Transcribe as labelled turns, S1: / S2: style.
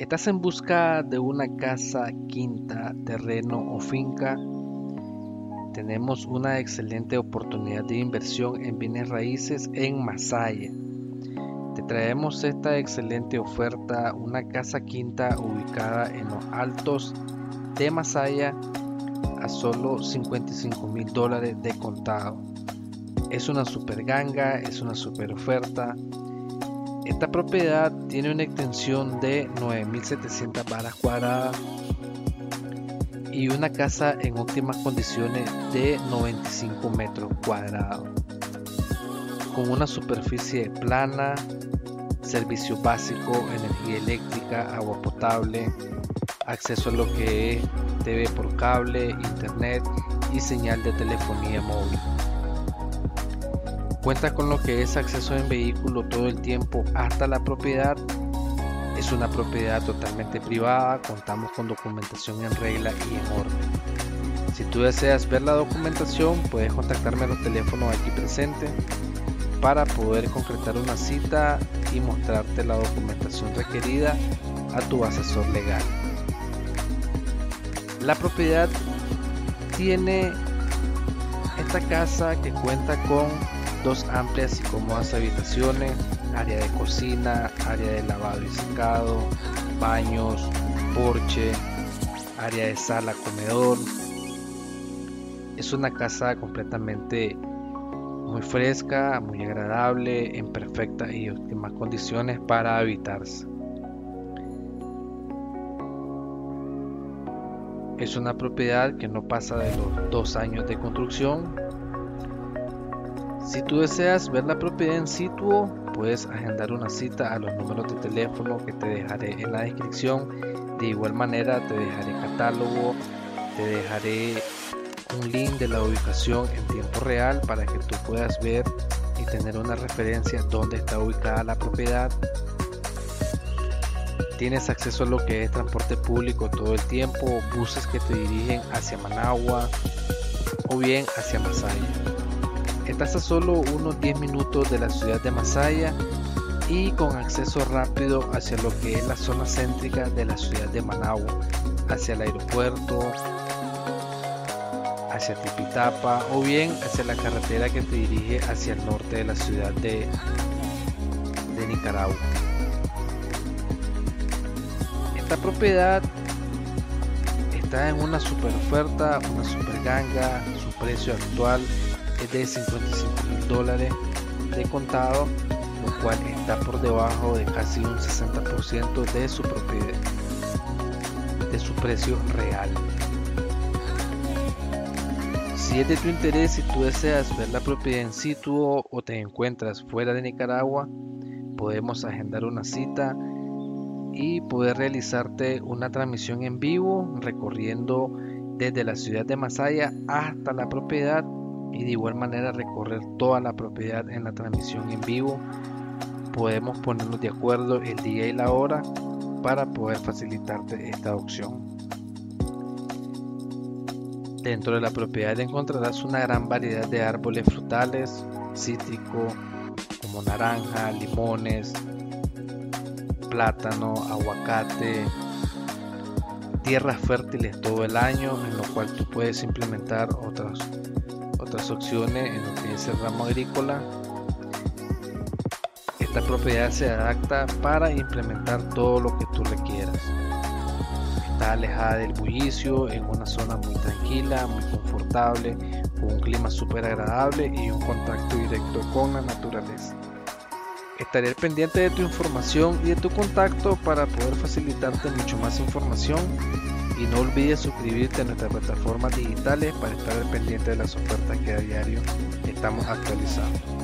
S1: ¿Estás en busca de una casa, quinta, terreno o finca? Tenemos una excelente oportunidad de inversión en bienes raíces en Masaya. Te traemos esta excelente oferta, una casa quinta ubicada en los altos de Masaya a solo 55 mil dólares de contado. Es una super ganga, es una super oferta esta propiedad tiene una extensión de 9.700 varas cuadradas y una casa en óptimas condiciones de 95 metros cuadrados, con una superficie plana, servicio básico, energía eléctrica, agua potable, acceso a lo que es TV por cable, internet y señal de telefonía móvil. Cuenta con lo que es acceso en vehículo todo el tiempo hasta la propiedad. Es una propiedad totalmente privada, contamos con documentación en regla y en orden. Si tú deseas ver la documentación, puedes contactarme a los teléfonos aquí presentes para poder concretar una cita y mostrarte la documentación requerida a tu asesor legal. La propiedad tiene esta casa que cuenta con dos amplias y cómodas habitaciones, área de cocina, área de lavado y secado, baños, porche, área de sala, comedor. Es una casa completamente muy fresca, muy agradable, en perfectas y óptimas condiciones para habitarse. Es una propiedad que no pasa de los dos años de construcción si tú deseas ver la propiedad en situ, puedes agendar una cita a los números de teléfono que te dejaré en la descripción. De igual manera te dejaré catálogo, te dejaré un link de la ubicación en tiempo real para que tú puedas ver y tener una referencia dónde está ubicada la propiedad. Tienes acceso a lo que es transporte público todo el tiempo, buses que te dirigen hacia Managua o bien hacia Masaya. Estás a solo unos 10 minutos de la ciudad de Masaya y con acceso rápido hacia lo que es la zona céntrica de la ciudad de Managua, hacia el aeropuerto, hacia Tipitapa o bien hacia la carretera que te dirige hacia el norte de la ciudad de, de Nicaragua. Esta propiedad está en una super oferta, una super ganga, su precio actual es de 55 mil dólares de contado, lo cual está por debajo de casi un 60% de su propiedad, de su precio real. Si es de tu interés y tú deseas ver la propiedad en situ o te encuentras fuera de Nicaragua, podemos agendar una cita y poder realizarte una transmisión en vivo recorriendo desde la ciudad de Masaya hasta la propiedad y de igual manera recorrer toda la propiedad en la transmisión en vivo. Podemos ponernos de acuerdo el día y la hora para poder facilitarte esta opción. Dentro de la propiedad encontrarás una gran variedad de árboles frutales, cítricos como naranja, limones, plátano, aguacate, tierras fértiles todo el año en lo cual tú puedes implementar otras otras opciones en lo que es el ramo agrícola. Esta propiedad se adapta para implementar todo lo que tú requieras. Está alejada del bullicio, en una zona muy tranquila, muy confortable, con un clima súper agradable y un contacto directo con la naturaleza. Estaré pendiente de tu información y de tu contacto para poder facilitarte mucho más información y no olvides suscribirte a nuestras plataformas digitales para estar al pendiente de las ofertas que a diario estamos actualizando.